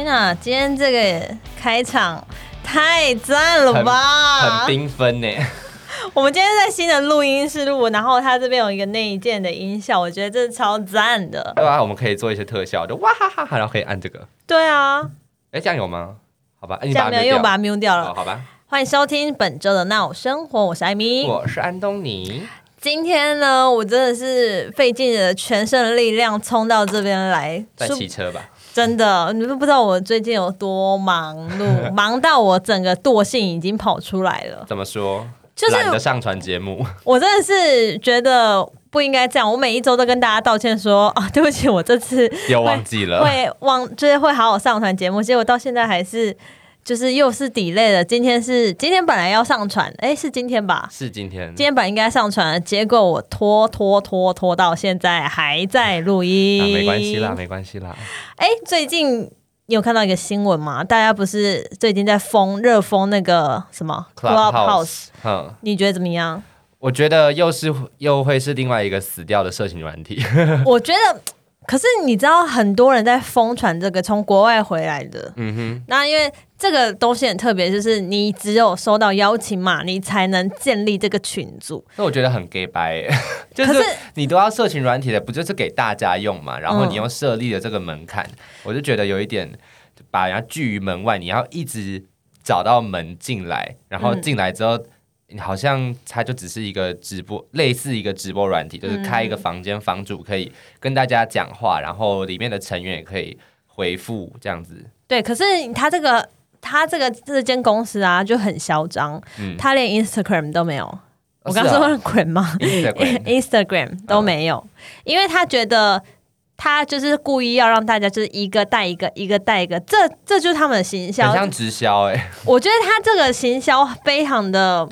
天哪，今天这个开场太赞了吧！很缤纷呢。我们今天在新的录音室录，然后它这边有一个内建的音效，我觉得这是超赞的。对啊，我们可以做一些特效，就哇哈哈哈，然后可以按这个。对啊，哎，这样有吗？好吧，这样没有，又把它 mute 掉了。好吧，欢迎收听本周的闹生活，我是艾米，我是安东尼。今天呢，我真的是费尽了全身的力量冲到这边来，在骑车吧。真的，你都不知道我最近有多忙碌，忙到我整个惰性已经跑出来了。怎么说？就是懒得上传节目。我真的是觉得不应该这样。我每一周都跟大家道歉说啊，对不起，我这次又忘记了，会忘，就是会好好上传节目，结果到现在还是。就是又是 delay 了，今天是今天本来要上传，哎，是今天吧？是今天，今天本来应该上传，结果我拖拖拖拖到现在还在录音。没关系啦，没关系啦。哎，最近你有看到一个新闻吗？大家不是最近在封热封那个什么 Clubhouse？嗯，你觉得怎么样？我觉得又是又会是另外一个死掉的色情软体。我觉得。可是你知道很多人在疯传这个从国外回来的，嗯哼，那因为这个东西很特别，就是你只有收到邀请码，你才能建立这个群组。那我觉得很 gay 白，就是你都要社群软体的，不就是给大家用嘛？然后你又设立了这个门槛，我就觉得有一点把人家拒于门外，你要一直找到门进来，然后进来之后。好像它就只是一个直播，类似一个直播软体，就是开一个房间，房主可以跟大家讲话，然后里面的成员也可以回复这样子。对，可是他这个他这个这间公司啊就很嚣张，他连 Instagram 都没有。我刚说 Instagram 吗？Instagram 都没有，因为他觉得他就是故意要让大家就是一个带一个，一个带一个，这这就是他们的行销，像直销哎。我觉得他这个行销非常的。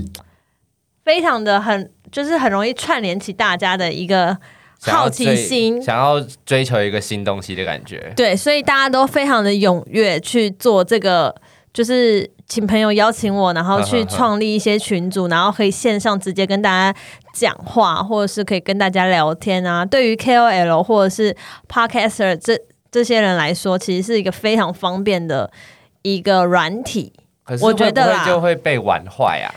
非常的很，就是很容易串联起大家的一个好奇心，想要追求一个新东西的感觉。对，所以大家都非常的踊跃去做这个，就是请朋友邀请我，然后去创立一些群组，然后可以线上直接跟大家讲话，或者是可以跟大家聊天啊。对于 KOL 或者是 Podcaster 这这些人来说，其实是一个非常方便的一个软体。可是我觉得就会被玩坏啊。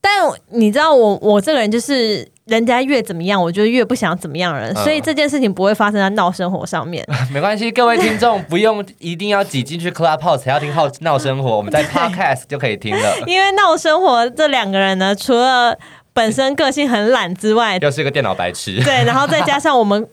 但你知道我我这个人就是人家越怎么样，我就越不想怎么样人，所以这件事情不会发生在闹生活上面。没关系，各位听众不用一定要挤进去 Clubhouse 才要听好闹生活，我们在 Podcast 就可以听了。因为闹生活这两个人呢，除了本身个性很懒之外，又是一个电脑白痴。对，然后再加上我们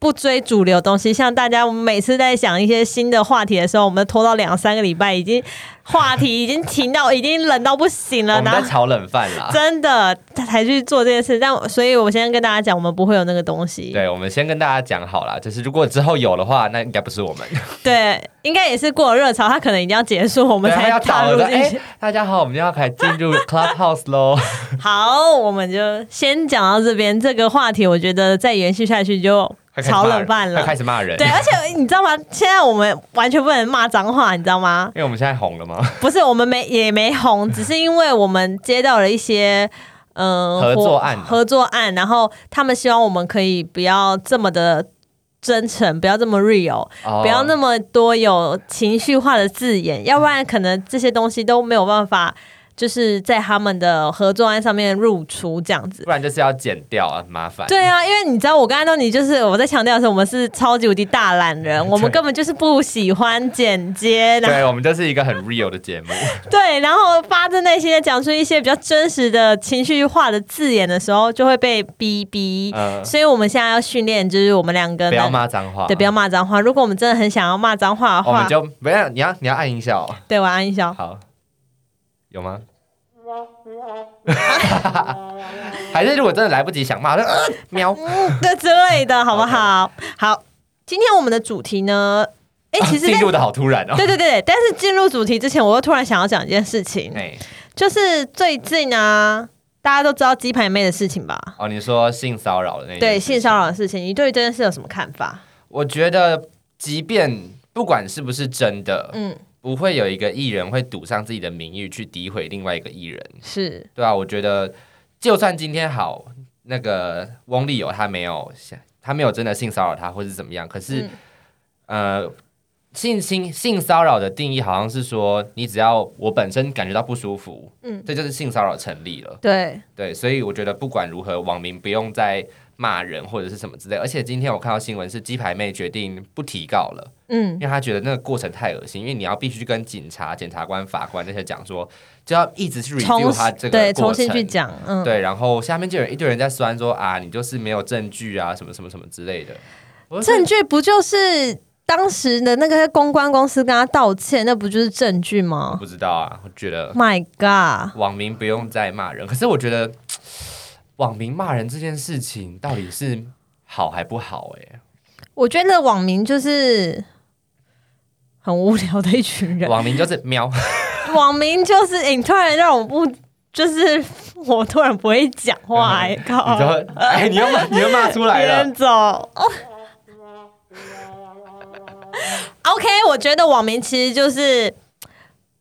不追主流东西，像大家我们每次在想一些新的话题的时候，我们拖到两三个礼拜已经。话题已经停到，已经冷到不行了。我们在炒冷饭啦，真的，他才去做这件事。但所以，我先跟大家讲，我们不会有那个东西。对，我们先跟大家讲好了，就是如果之后有的话，那应该不是我们。对，应该也是过了热潮，它可能已经要结束，我们 才要踏入进去。大家好，我们要开始进入 Clubhouse 喽。好，我们就先讲到这边。这个话题，我觉得再延续下去就。炒冷饭了，开始骂人。对，而且你知道吗？现在我们完全不能骂脏话，你知道吗？因为我们现在红了吗？不是，我们没也没红，只是因为我们接到了一些嗯合作案，合作案，然后他们希望我们可以不要这么的真诚，不要这么 real，不要那么多有情绪化的字眼，要不然可能这些东西都没有办法。就是在他们的合作案上面入出这样子，不然就是要剪掉啊，麻烦。对啊，因为你知道我刚才说你就是我在强调的时候，我们是超级无敌大懒人，我们根本就是不喜欢剪接。对，我们就是一个很 real 的节目。对，然后发自内心的讲出一些比较真实的情绪化的字眼的时候，就会被逼逼。嗯，所以我们现在要训练，就是我们两个不要骂脏话，对，不要骂脏话。如果我们真的很想要骂脏话的话，我们就不要，你要你要按音效。对，我按音效。好。有吗？还是如果真的来不及想骂，就 喵的之类的，好不好？好，今天我们的主题呢？哎，其实进入的好突然哦。对对对，但是进入主题之前，我又突然想要讲一件事情，就是最近啊，大家都知道鸡排妹的事情吧？哦，你说性骚扰的那对性骚扰的事情，你对这件事有什么看法？我觉得，即便不管是不是真的，嗯。不会有一个艺人会赌上自己的名誉去诋毁另外一个艺人，是。对啊，我觉得，就算今天好，那个翁立友他没有，他没有真的性骚扰他或是怎么样，可是，呃，性侵性骚扰的定义好像是说，你只要我本身感觉到不舒服，嗯，这就是性骚扰成立了。对。对，所以我觉得不管如何，网民不用再骂人或者是什么之类。而且今天我看到新闻是鸡排妹决定不提告了，嗯，因为她觉得那个过程太恶心，因为你要必须跟警察、检察官、法官那些讲说，就要一直去 review 他这个对重新去讲，嗯，对，然后下面就有一堆人在酸说啊，你就是没有证据啊，什么什么什么之类的。证据不就是当时的那个公关公司跟他道歉，那不就是证据吗？不知道啊，我觉得。My God，网民不用再骂人。可是我觉得网民骂人这件事情到底是好还不好？哎，我觉得网民就是很无聊的一群人。网民就是喵，网民就是你突然让我不，就是我突然不会讲话，哎靠！哎，你要骂，你要骂出来了，走。OK，我觉得网民其实就是，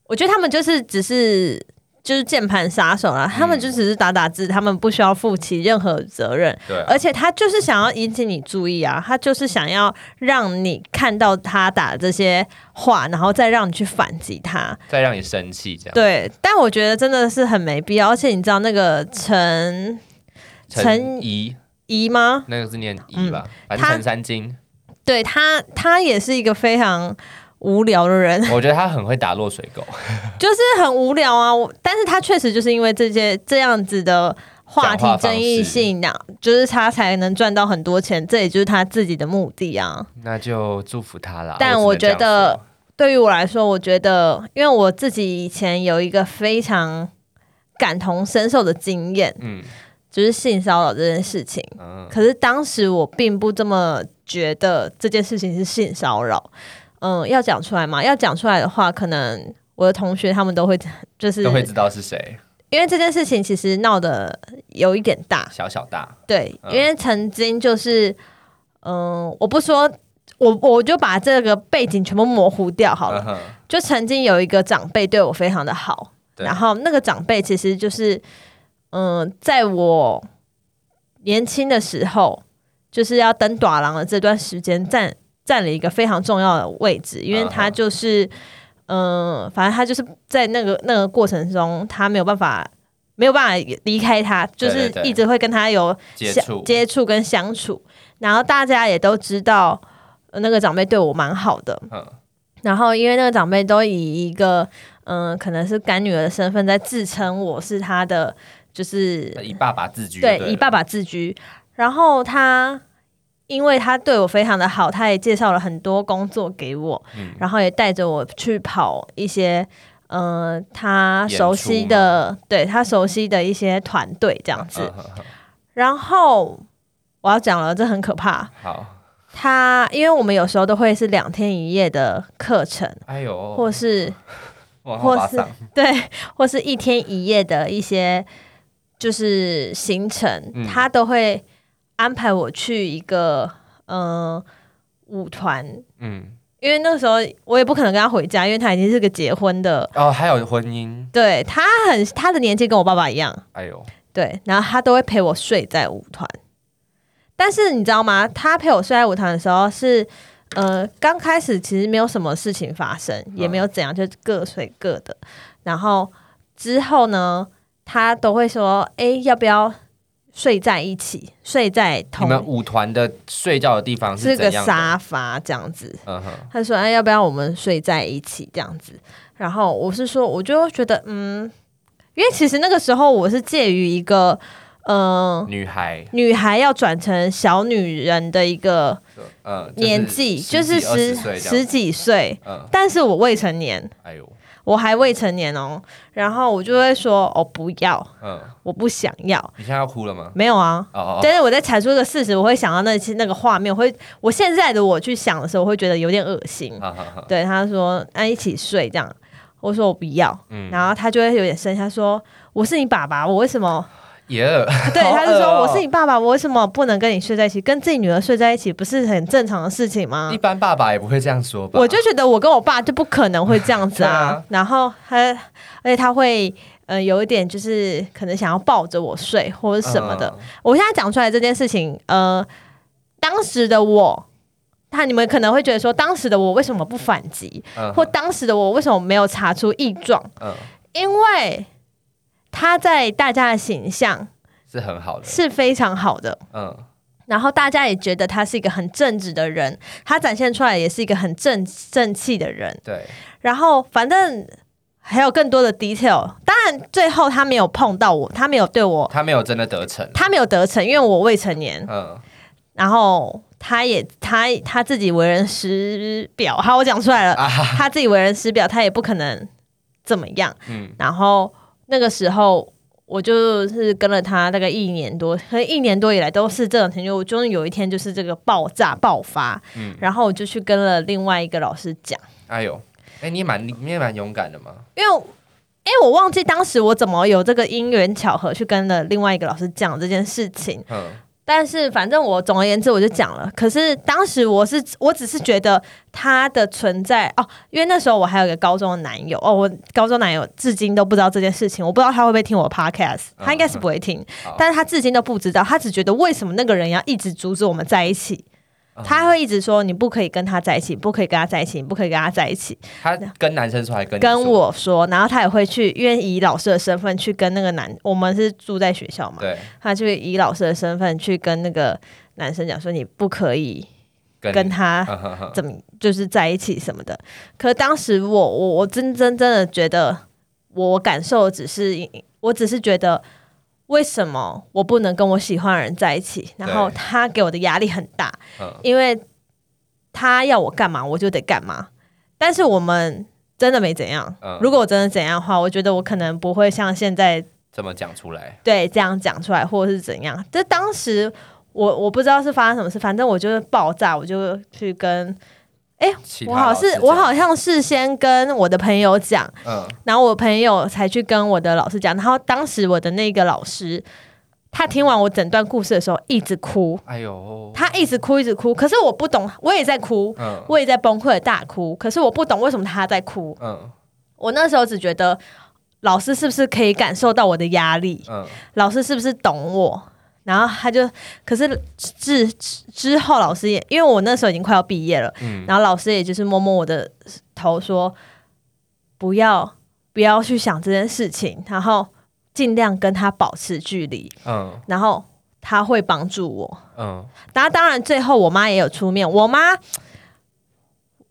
我觉得他们就是只是就是键盘杀手啦，他们就只是打打字，他们不需要负起任何责任。对，而且他就是想要引起你注意啊，他就是想要让你看到他打这些话，然后再让你去反击他，再让你生气这样。对，但我觉得真的是很没必要，而且你知道那个陈陈怡怡吗？那个是念怡吧？反正陈三金。对他，他也是一个非常无聊的人。我觉得他很会打落水狗，就是很无聊啊。但是他确实就是因为这些这样子的话题争议性，那就是他才能赚到很多钱。这也就是他自己的目的啊。那就祝福他了。但我觉得，对于我来说，我觉得，因为我自己以前有一个非常感同身受的经验，嗯，就是性骚扰这件事情。嗯，可是当时我并不这么。觉得这件事情是性骚扰，嗯，要讲出来嘛？要讲出来的话，可能我的同学他们都会 就是都会知道是谁，因为这件事情其实闹得有一点大，小小大，对，因为曾经就是，嗯，我不说，我我就把这个背景全部模糊掉好了，就曾经有一个长辈对我非常的好，然后那个长辈其实就是，嗯，在我年轻的时候。就是要等短廊的这段时间占占了一个非常重要的位置，因为他就是，嗯，反正他就是在那个那个过程中，他没有办法没有办法离开他，就是一直会跟他有接触。接触跟相处，然后大家也都知道那个长辈对我蛮好的，嗯，然后因为那个长辈都以一个嗯可能是干女儿的身份在自称我是他的，就是以爸爸自居，对，以爸爸自居。然后他，因为他对我非常的好，他也介绍了很多工作给我，然后也带着我去跑一些，呃，他熟悉的，对他熟悉的一些团队这样子。然后我要讲了，这很可怕。好，他因为我们有时候都会是两天一夜的课程，哎呦，或是，或是 对，或是一天一夜的一些就是行程，他都会。安排我去一个嗯舞团，嗯，因为那时候我也不可能跟他回家，因为他已经是个结婚的哦，还有婚姻，对他很他的年纪跟我爸爸一样，哎呦，对，然后他都会陪我睡在舞团，但是你知道吗？他陪我睡在舞团的时候是呃刚开始其实没有什么事情发生，也没有怎样，就各睡各的，然后之后呢，他都会说，哎，要不要？睡在一起，睡在同你们舞团的睡觉的地方是个沙发这样子。嗯哼，他说：“哎，要不要我们睡在一起这样子？”然后我是说，我就觉得，嗯，因为其实那个时候我是介于一个，嗯，女孩，女孩要转成小女人的一个，呃，年纪就是十十几岁，嗯，但是我未成年。哎呦。我还未成年哦，然后我就会说哦不要，嗯，我不想要。你现在要哭了吗？没有啊，哦但是我在阐述一个事实，我会想到那些那个画面，我会我现在的我去想的时候，我会觉得有点恶心。对，他说那一起睡这样，我说我不要，嗯，然后他就会有点生气，他说我是你爸爸，我为什么？耶，对，他就说我是你爸爸，我为什么不能跟你睡在一起？跟自己女儿睡在一起不是很正常的事情吗？一般爸爸也不会这样说吧？我就觉得我跟我爸就不可能会这样子啊。然后他，而且他会呃有一点就是可能想要抱着我睡或者什么的。我现在讲出来这件事情，呃，当时的我他你们可能会觉得说，当时的我为什么不反击，或当时的我为什么没有查出异状？嗯，因为他在大家的形象是很好的，是非常好的。嗯，然后大家也觉得他是一个很正直的人，他展现出来也是一个很正正气的人。对，然后反正还有更多的 detail，当然最后他没有碰到我，他没有对我，他没有真的得逞，他没有得逞，因为我未成年。嗯，然后。他也他他自己为人师表，好，我讲出来了，他自己为人师表，他也不可能怎么样。嗯，然后那个时候我就是跟了他大概一年多，可能一年多以来都是这种情绪。我终于有一天就是这个爆炸爆发，嗯，然后我就去跟了另外一个老师讲。哎呦，哎，你也蛮你也蛮勇敢的嘛。因为因为我忘记当时我怎么有这个因缘巧合去跟了另外一个老师讲这件事情。嗯。但是反正我总而言之我就讲了，可是当时我是我只是觉得他的存在哦，因为那时候我还有一个高中的男友哦，我高中男友至今都不知道这件事情，我不知道他会不会听我 podcast，他应该是不会听，但是他至今都不知道，他只觉得为什么那个人要一直阻止我们在一起。他会一直说你不可以跟他在一起，不可以跟他在一起，你不可以跟他在一起。他跟男生说还跟跟我说，然后他也会去，因为以老师的身份去跟那个男，我们是住在学校嘛，对，他就以老师的身份去跟那个男生讲说你不可以跟他 怎么就是在一起什么的。可当时我我我真真真的觉得，我感受只是我只是觉得。为什么我不能跟我喜欢的人在一起？然后他给我的压力很大，因为他要我干嘛我就得干嘛。但是我们真的没怎样。如果我真的怎样的话，我觉得我可能不会像现在这么讲出来。对，这样讲出来或者是怎样？这当时我我不知道是发生什么事，反正我就是爆炸，我就去跟。哎，我好是，我好像是先跟我的朋友讲，嗯，然后我朋友才去跟我的老师讲，然后当时我的那个老师，他听完我整段故事的时候一直哭，哎呦，他一直哭一直哭，可是我不懂，我也在哭，嗯，我也在崩溃大哭，可是我不懂为什么他在哭，嗯，我那时候只觉得老师是不是可以感受到我的压力，嗯，老师是不是懂我？然后他就，可是之之后老师也，因为我那时候已经快要毕业了，然后老师也就是摸摸我的头说，不要不要去想这件事情，然后尽量跟他保持距离，嗯，然后他会帮助我，嗯，然后当然最后我妈也有出面，我妈。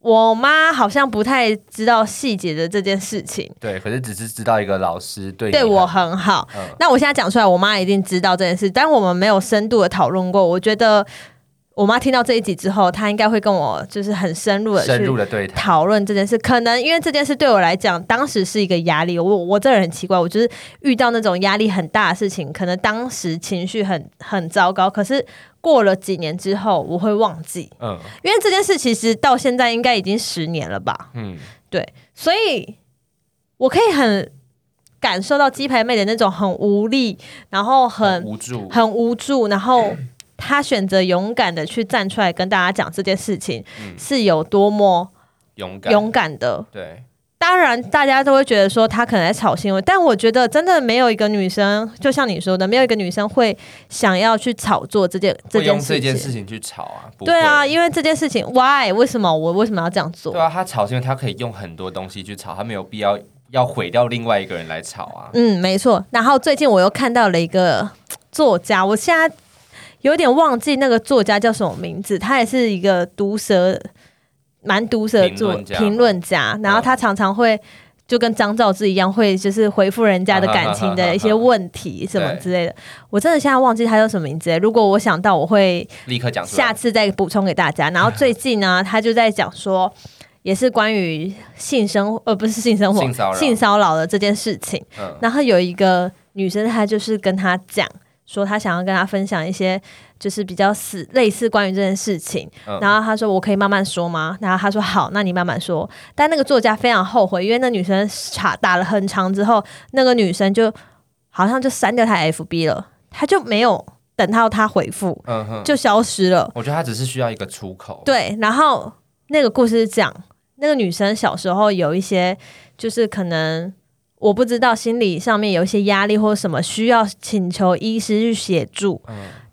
我妈好像不太知道细节的这件事情，对，可是只是知道一个老师对对我很好。那我现在讲出来，我妈一定知道这件事，但我们没有深度的讨论过。我觉得我妈听到这一集之后，她应该会跟我就是很深入的深入的对讨论这件事。可能因为这件事对我来讲，当时是一个压力。我我这人很奇怪，我就是遇到那种压力很大的事情，可能当时情绪很很糟糕，可是。过了几年之后，我会忘记，嗯，因为这件事其实到现在应该已经十年了吧，嗯，对，所以我可以很感受到鸡排妹的那种很无力，然后很无助，很无助，然后他选择勇敢的去站出来跟大家讲这件事情，是有多么勇敢勇敢的，对。当然，大家都会觉得说他可能在炒新闻，但我觉得真的没有一个女生，就像你说的，没有一个女生会想要去炒作这件这件这件事情去炒啊。对啊，因为这件事情，why？为什么我为什么要这样做？对啊，他炒新闻，他可以用很多东西去炒，他没有必要要毁掉另外一个人来炒啊。嗯，没错。然后最近我又看到了一个作家，我现在有点忘记那个作家叫什么名字，他也是一个毒舌。蛮毒舌作评论家，然后他常常会就跟张兆志一样，会就是回复人家的感情的一些问题什么之类的。我真的现在忘记他叫什么名字，如果我想到，我会立刻讲，下次再补充给大家。然后最近呢，他就在讲说，也是关于性生呃，不是性生活，性骚扰的这件事情。然后有一个女生，她就是跟他讲。说他想要跟他分享一些，就是比较死类似关于这件事情。然后他说：“我可以慢慢说吗？”然后他说：“好，那你慢慢说。”但那个作家非常后悔，因为那女生查打了很长之后，那个女生就好像就删掉他 FB 了，他就没有等到他回复，就消失了。我觉得他只是需要一个出口。对，然后那个故事是讲那个女生小时候有一些，就是可能。我不知道心理上面有一些压力或者什么需要请求医师去协助，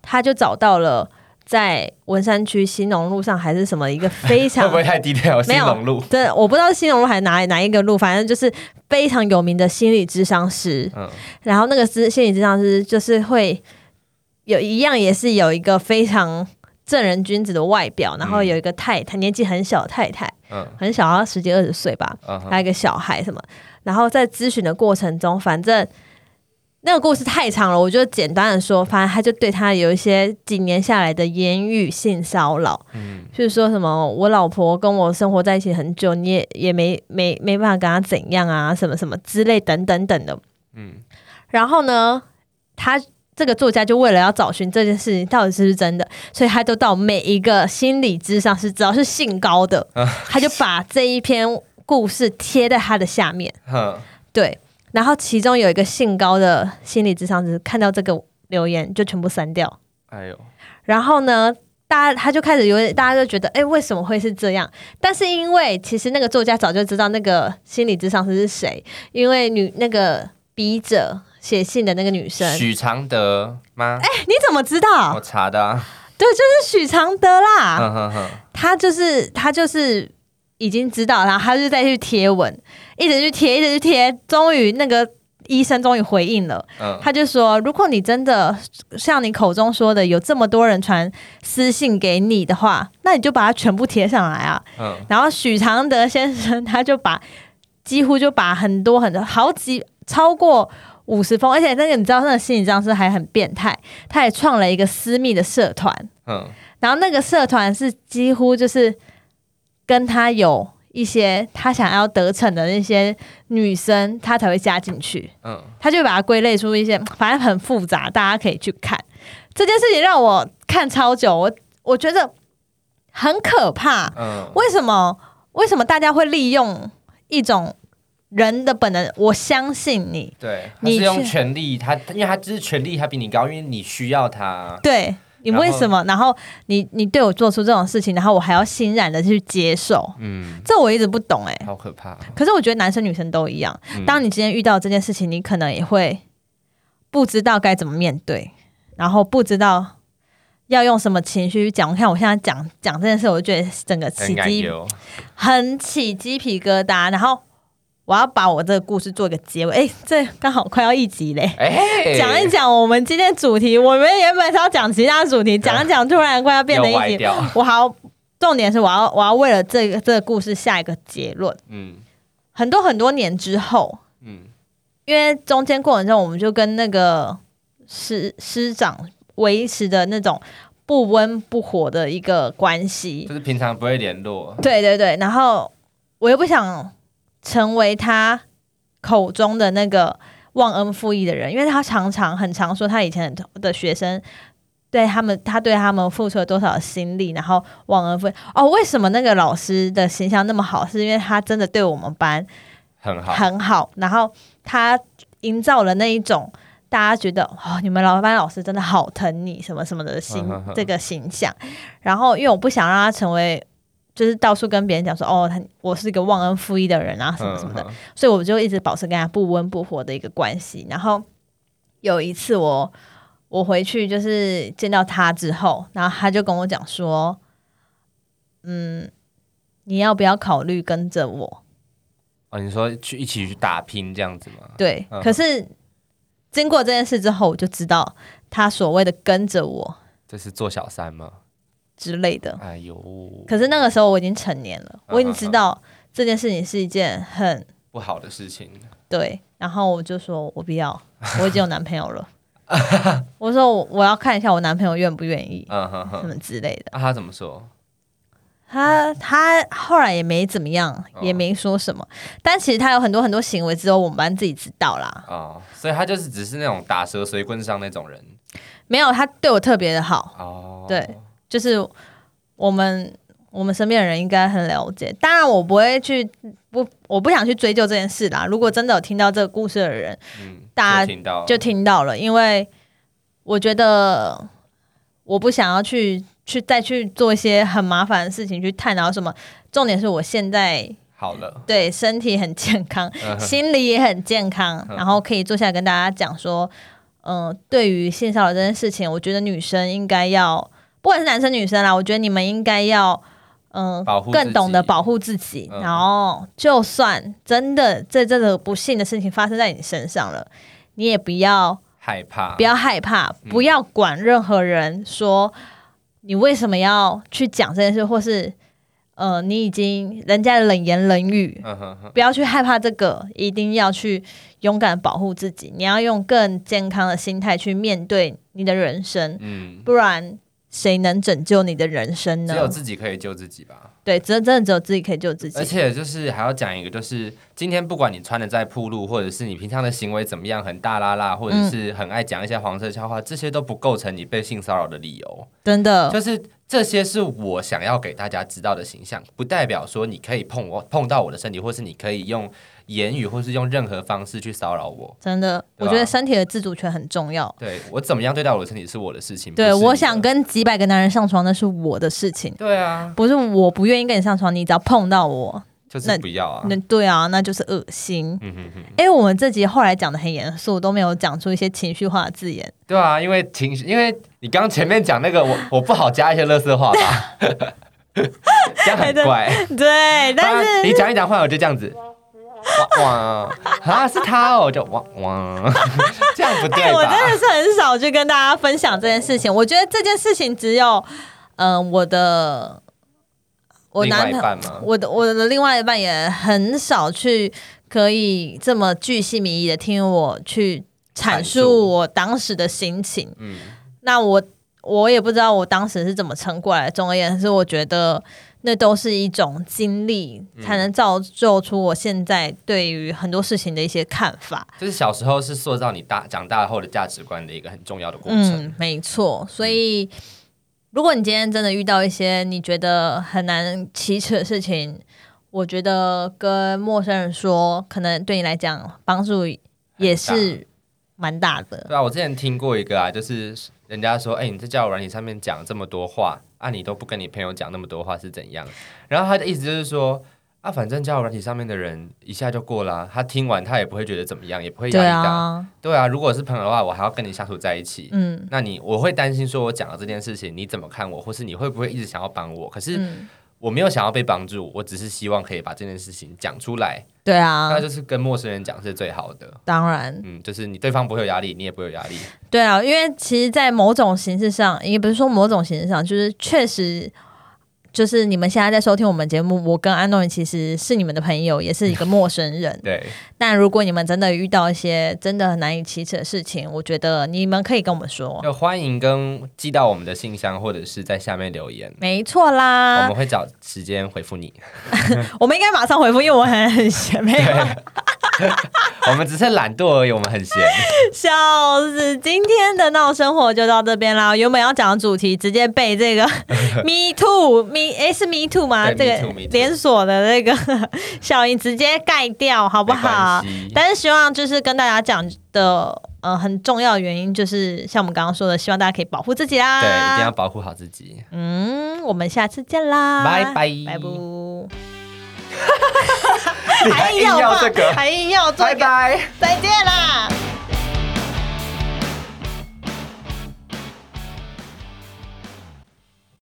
他就找到了在文山区新农路上还是什么一个非常 会不会太低调？新农路，对，我不知道是新农路还是哪哪一个路，反正就是非常有名的心理智商师。嗯，然后那个是心理智商师，就是会有一样也是有一个非常正人君子的外表，然后有一个太太年纪很小的太太，嗯，很小，十几二十岁吧，还有一个小孩什么，然后在咨询的过程中，反正。那个故事太长了，我就简单的说，反正他就对他有一些几年下来的言语性骚扰，嗯，就是说什么我老婆跟我生活在一起很久，你也也没没没办法跟他怎样啊，什么什么之类等等等的，嗯，然后呢，他这个作家就为了要找寻这件事情到底是不是真的，所以他就到每一个心理之上是只要是性高的，他就把这一篇故事贴在他的下面，对。然后其中有一个姓高的心理智商师看到这个留言就全部删掉。哎呦！然后呢，大家他就开始有点，大家就觉得，哎，为什么会是这样？但是因为其实那个作家早就知道那个心理智商师是谁，因为女那个笔者写信的那个女生许常德吗？哎，你怎么知道？我查的。啊对，就是许常德啦。他就是他就是。已经知道，然后他就再去贴文，一直去贴，一直去贴，终于那个医生终于回应了。嗯，他就说：“如果你真的像你口中说的，有这么多人传私信给你的话，那你就把它全部贴上来啊。”嗯，然后许常德先生他就把几乎就把很多很多好几超过五十封，而且那个你知道，那个心理治疗师还很变态，他也创了一个私密的社团。嗯，然后那个社团是几乎就是。跟他有一些他想要得逞的那些女生，他才会加进去。嗯，他就把它归类出一些，反正很复杂，大家可以去看。这件事情让我看超久，我我觉得很可怕。嗯，为什么？为什么大家会利用一种人的本能？我相信你，对，你是用权力，他因为他只是权力，他比你高，因为你需要他。对。你为什么？然后你你对我做出这种事情，然后我还要欣然的去接受？嗯，这我一直不懂哎，好可怕。可是我觉得男生女生都一样。当你今天遇到这件事情，你可能也会不知道该怎么面对，然后不知道要用什么情绪讲。我看我现在讲讲这件事，我就觉得整个起鸡很起鸡皮疙瘩，然后。我要把我这个故事做一个结尾，哎，这刚好快要一集嘞，讲一讲我们今天主题。我们原本是要讲其他主题，讲一讲，突然快要变成一集。我好，重点是我要，我要为了这个这个故事下一个结论。嗯，很多很多年之后，嗯，因为中间过程中，我们就跟那个师师长维持的那种不温不火的一个关系，就是平常不会联络。对对对，然后我又不想。成为他口中的那个忘恩负义的人，因为他常常很常说他以前的学生对他们，他对他们付出了多少心力，然后忘恩负义。哦，为什么那个老师的形象那么好？是因为他真的对我们班很好，很好。然后他营造了那一种大家觉得哦，你们老班老师真的好疼你什么什么的形这个形象。然后，因为我不想让他成为。就是到处跟别人讲说，哦，他我是一个忘恩负义的人啊，什么什么的，所以我就一直保持跟他不温不火的一个关系。然后有一次我我回去就是见到他之后，然后他就跟我讲说，嗯，你要不要考虑跟着我？哦，你说去一起去打拼这样子吗？对。可是经过这件事之后，我就知道他所谓的跟着我，这是做小三吗？之类的，哎呦！可是那个时候我已经成年了，我已经知道这件事情是一件很不好的事情。对，然后我就说我不要，我已经有男朋友了。我说我我要看一下我男朋友愿不愿意，什么之类的。他怎么说？他他后来也没怎么样，也没说什么。但其实他有很多很多行为，只有我们班自己知道啦。哦，所以他就是只是那种打蛇随棍上那种人。没有，他对我特别的好。哦，对。就是我们我们身边的人应该很了解，当然我不会去不我不想去追究这件事啦。如果真的有听到这个故事的人，嗯，大家就听到了，因为我觉得我不想要去去再去做一些很麻烦的事情去探讨什么。重点是我现在好了，对身体很健康，心理也很健康，然后可以坐下来跟大家讲说，嗯，对于性骚扰这件事情，我觉得女生应该要。不管是男生女生啦，我觉得你们应该要。嗯，更懂得保护自己，然后就算真的这这个不幸的事情发生在你身上了，你也不要害怕，不要害怕，不要管任何人说你为什么要去讲这件事，或是呃，你已经人家的冷言冷语，不要去害怕这个，一定要去勇敢保护自己。你要用更健康的心态去面对你的人生，嗯，不然。谁能拯救你的人生呢？只有自己可以救自己吧。对，真真的只有自己可以救自己。而且就是还要讲一个，就是今天不管你穿的再铺路，或者是你平常的行为怎么样，很大拉拉，或者是很爱讲一些黄色笑话，这些都不构成你被性骚扰的理由。真的，就是这些是我想要给大家知道的形象，不代表说你可以碰我碰到我的身体，或是你可以用。言语或是用任何方式去骚扰我，真的，我觉得身体的自主权很重要。对我怎么样对待我的身体是我的事情。对，我想跟几百个男人上床那是我的事情。对啊，不是我不愿意跟你上床，你只要碰到我，就是不要啊。那对啊，那就是恶心。嗯哼哼。因为我们这集后来讲的很严肃，都没有讲出一些情绪化的字眼。对啊，因为情绪，因为你刚前面讲那个，我我不好加一些乐色话吧，这样很怪。对，但是你讲一讲话，我就这样子。哇啊！是他哦，就哇哇，这样不对我真的是很少去跟大家分享这件事情。我觉得这件事情只有，嗯，我的我男朋友，我的我的另外一半也很少去可以这么巨细靡遗的听我去阐述我当时的心情。嗯，那我我也不知道我当时是怎么撑过来。总而言之，我觉得。那都是一种经历，才能造就出我现在对于很多事情的一些看法。就是小时候是塑造你大长大后的价值观的一个很重要的过程。嗯，没错。所以，如果你今天真的遇到一些你觉得很难启齿的事情，我觉得跟陌生人说，可能对你来讲帮助也是蛮大的。对啊，我之前听过一个啊，就是人家说，哎，你在交友软体上面讲这么多话。啊，你都不跟你朋友讲那么多话是怎样？然后他的意思就是说，啊，反正交友软体上面的人一下就过了，他听完他也不会觉得怎么样，也不会压力大。对啊，如果是朋友的话，我还要跟你相处在一起。嗯，那你我会担心说，我讲了这件事情，你怎么看我，或是你会不会一直想要帮我？可是。我没有想要被帮助，我只是希望可以把这件事情讲出来。对啊，那就是跟陌生人讲是最好的。当然，嗯，就是你对方不会有压力，你也不会有压力。对啊，因为其实，在某种形式上，也不是说某种形式上，就是确实。就是你们现在在收听我们节目，我跟安东尼其实是你们的朋友，也是一个陌生人。对。但如果你们真的遇到一些真的很难以启齿的事情，我觉得你们可以跟我们说。就欢迎跟寄到我们的信箱，或者是在下面留言。没错啦，我们会找时间回复你。我们应该马上回复，因为我很很闲，没有。我们只是懒惰而已，我们很闲。笑死！今天的闹生活就到这边啦。原本要讲的主题，直接被这个 Me Too，Me 哎是 Me Too 吗？这个连锁的那个效应直接盖掉，好不好？但是希望就是跟大家讲的，呃，很重要的原因就是像我们刚刚说的，希望大家可以保护自己啦。对，一定要保护好自己。嗯，我们下次见啦，拜拜，拜拜。还硬要这个，还硬要，拜拜，再见啦。